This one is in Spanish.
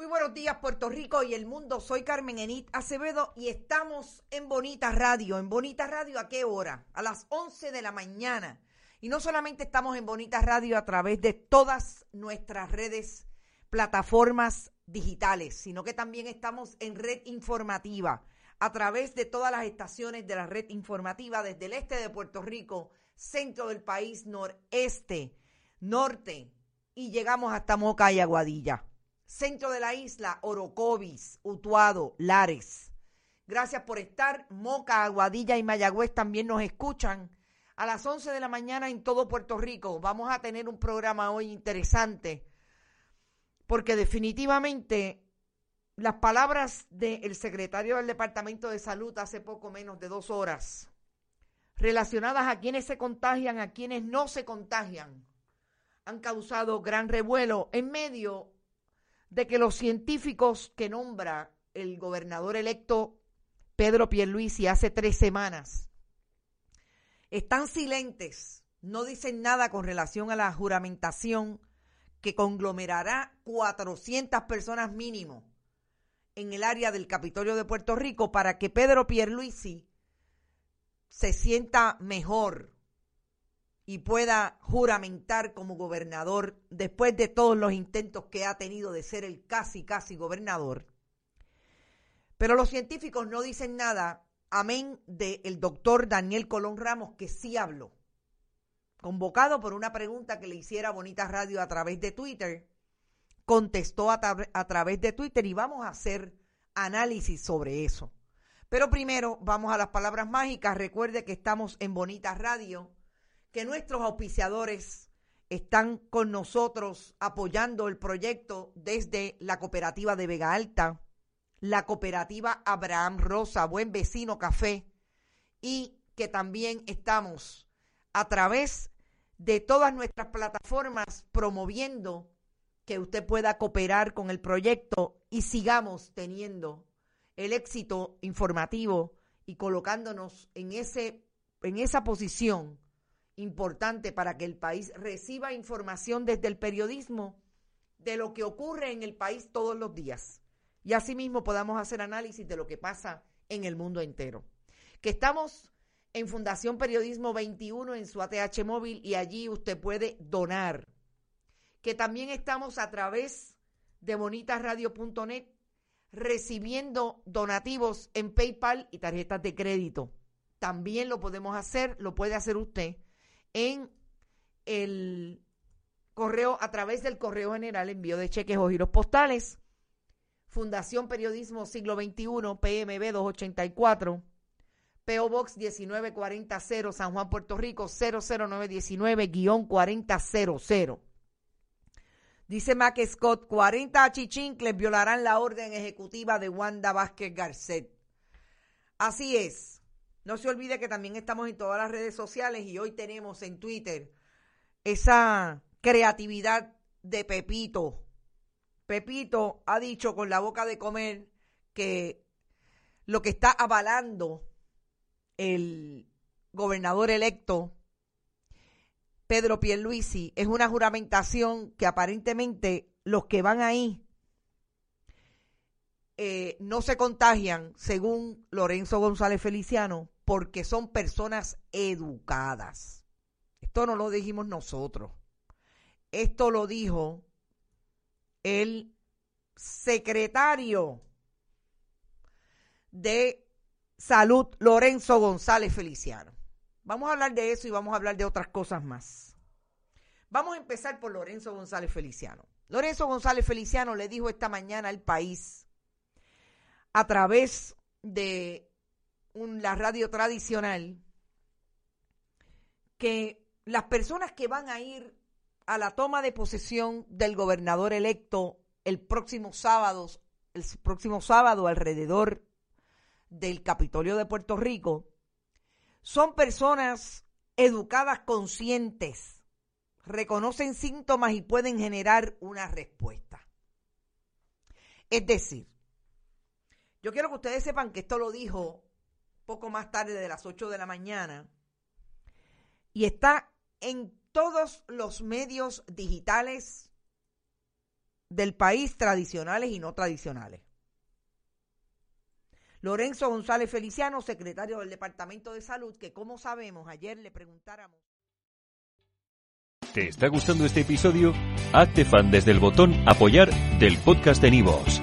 Muy buenos días Puerto Rico y el mundo. Soy Carmen Enit Acevedo y estamos en Bonita Radio. ¿En Bonita Radio a qué hora? A las 11 de la mañana. Y no solamente estamos en Bonita Radio a través de todas nuestras redes, plataformas digitales, sino que también estamos en red informativa a través de todas las estaciones de la red informativa desde el este de Puerto Rico, centro del país, noreste, norte y llegamos hasta Moca y Aguadilla centro de la isla, Orocovis, Utuado, Lares. Gracias por estar. Moca, Aguadilla y Mayagüez también nos escuchan. A las 11 de la mañana en todo Puerto Rico vamos a tener un programa hoy interesante porque definitivamente las palabras del secretario del Departamento de Salud hace poco menos de dos horas relacionadas a quienes se contagian, a quienes no se contagian, han causado gran revuelo en medio de que los científicos que nombra el gobernador electo Pedro Pierluisi hace tres semanas están silentes, no dicen nada con relación a la juramentación que conglomerará 400 personas mínimo en el área del Capitolio de Puerto Rico para que Pedro Pierluisi se sienta mejor y pueda juramentar como gobernador después de todos los intentos que ha tenido de ser el casi, casi gobernador. Pero los científicos no dicen nada, amén del doctor Daniel Colón Ramos, que sí habló, convocado por una pregunta que le hiciera Bonita Radio a través de Twitter, contestó a, a través de Twitter y vamos a hacer análisis sobre eso. Pero primero vamos a las palabras mágicas. Recuerde que estamos en Bonita Radio que nuestros auspiciadores están con nosotros apoyando el proyecto desde la cooperativa de Vega Alta, la cooperativa Abraham Rosa, Buen Vecino Café, y que también estamos a través de todas nuestras plataformas promoviendo que usted pueda cooperar con el proyecto y sigamos teniendo el éxito informativo y colocándonos en ese en esa posición importante para que el país reciba información desde el periodismo de lo que ocurre en el país todos los días. Y asimismo podamos hacer análisis de lo que pasa en el mundo entero. Que estamos en Fundación Periodismo 21 en su ATH móvil y allí usted puede donar. Que también estamos a través de bonitasradio.net recibiendo donativos en PayPal y tarjetas de crédito. También lo podemos hacer, lo puede hacer usted en el correo, a través del correo general, envío de cheques o giros postales. Fundación Periodismo Siglo XXI, PMB 284, PO Box 19400, San Juan, Puerto Rico 00919-4000. Dice Mac Scott, 40 achichincles violarán la orden ejecutiva de Wanda Vázquez Garcet. Así es. No se olvide que también estamos en todas las redes sociales y hoy tenemos en Twitter esa creatividad de Pepito. Pepito ha dicho con la boca de comer que lo que está avalando el gobernador electo Pedro Pierluisi es una juramentación que aparentemente los que van ahí eh, no se contagian, según Lorenzo González Feliciano, porque son personas educadas. Esto no lo dijimos nosotros. Esto lo dijo el secretario de Salud, Lorenzo González Feliciano. Vamos a hablar de eso y vamos a hablar de otras cosas más. Vamos a empezar por Lorenzo González Feliciano. Lorenzo González Feliciano le dijo esta mañana al país a través de la radio tradicional que las personas que van a ir a la toma de posesión del gobernador electo el próximo sábado, el próximo sábado alrededor del Capitolio de Puerto Rico, son personas educadas, conscientes, reconocen síntomas y pueden generar una respuesta. Es decir, yo quiero que ustedes sepan que esto lo dijo poco más tarde de las 8 de la mañana y está en todos los medios digitales del país, tradicionales y no tradicionales. Lorenzo González Feliciano, secretario del Departamento de Salud, que como sabemos, ayer le preguntáramos. ¿Te está gustando este episodio? Hazte fan desde el botón apoyar del podcast de Nivos.